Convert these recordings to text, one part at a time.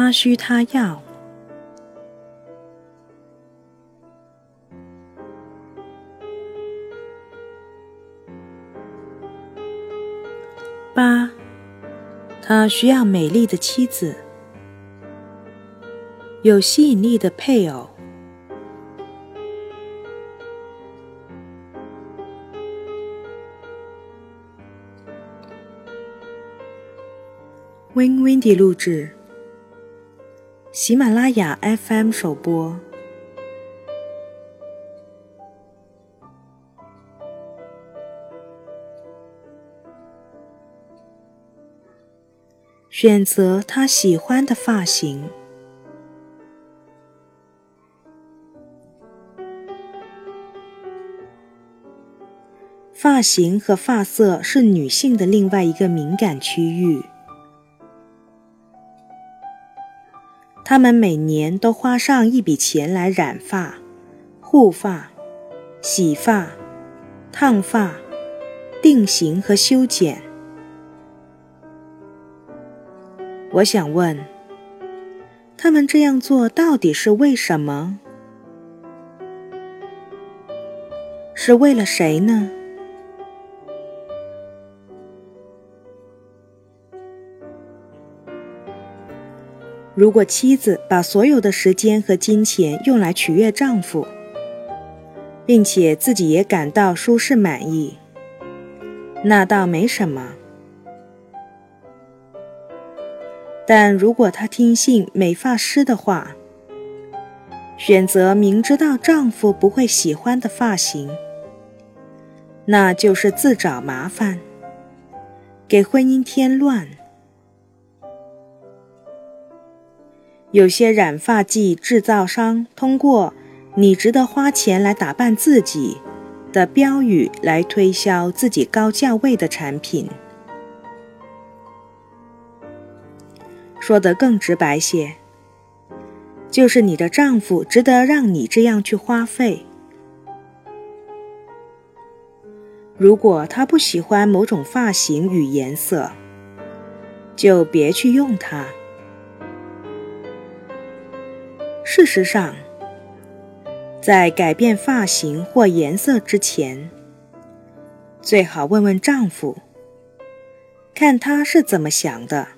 他需他要。八，他需要美丽的妻子，有吸引力的配偶。Win Windy 录制，喜马拉雅 FM 首播。选择他喜欢的发型。发型和发色是女性的另外一个敏感区域。他们每年都花上一笔钱来染发、护发、洗发、烫发、定型和修剪。我想问，他们这样做到底是为什么？是为了谁呢？如果妻子把所有的时间和金钱用来取悦丈夫，并且自己也感到舒适满意，那倒没什么。但如果她听信美发师的话，选择明知道丈夫不会喜欢的发型，那就是自找麻烦，给婚姻添乱。有些染发剂制造商通过“你值得花钱来打扮自己”的标语来推销自己高价位的产品。说得更直白些，就是你的丈夫值得让你这样去花费。如果他不喜欢某种发型与颜色，就别去用它。事实上，在改变发型或颜色之前，最好问问丈夫，看他是怎么想的。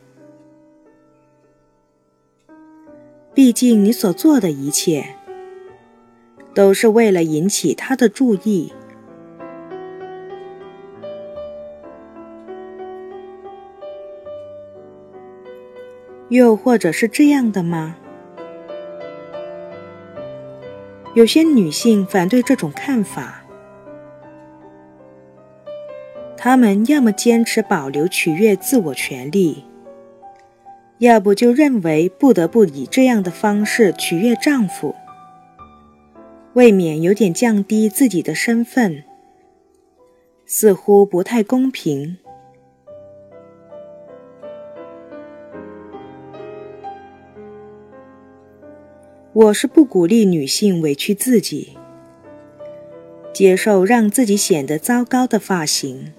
毕竟，你所做的一切都是为了引起他的注意。又或者是这样的吗？有些女性反对这种看法，她们要么坚持保留取悦自我权利。要不就认为不得不以这样的方式取悦丈夫，未免有点降低自己的身份，似乎不太公平。我是不鼓励女性委屈自己，接受让自己显得糟糕的发型。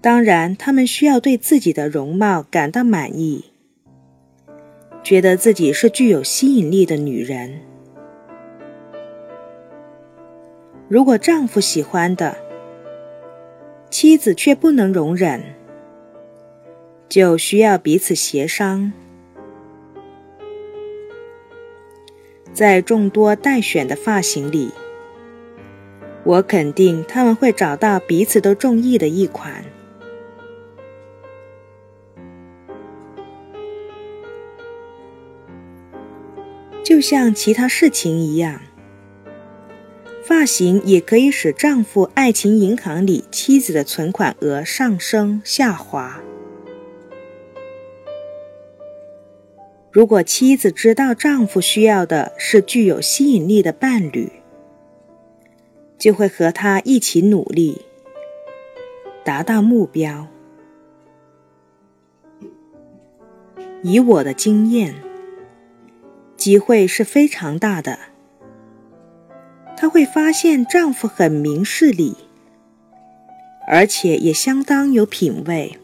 当然，他们需要对自己的容貌感到满意，觉得自己是具有吸引力的女人。如果丈夫喜欢的，妻子却不能容忍，就需要彼此协商。在众多待选的发型里，我肯定他们会找到彼此都中意的一款。就像其他事情一样，发型也可以使丈夫爱情银行里妻子的存款额上升下滑。如果妻子知道丈夫需要的是具有吸引力的伴侣，就会和他一起努力，达到目标。以我的经验。机会是非常大的。她会发现丈夫很明事理，而且也相当有品味。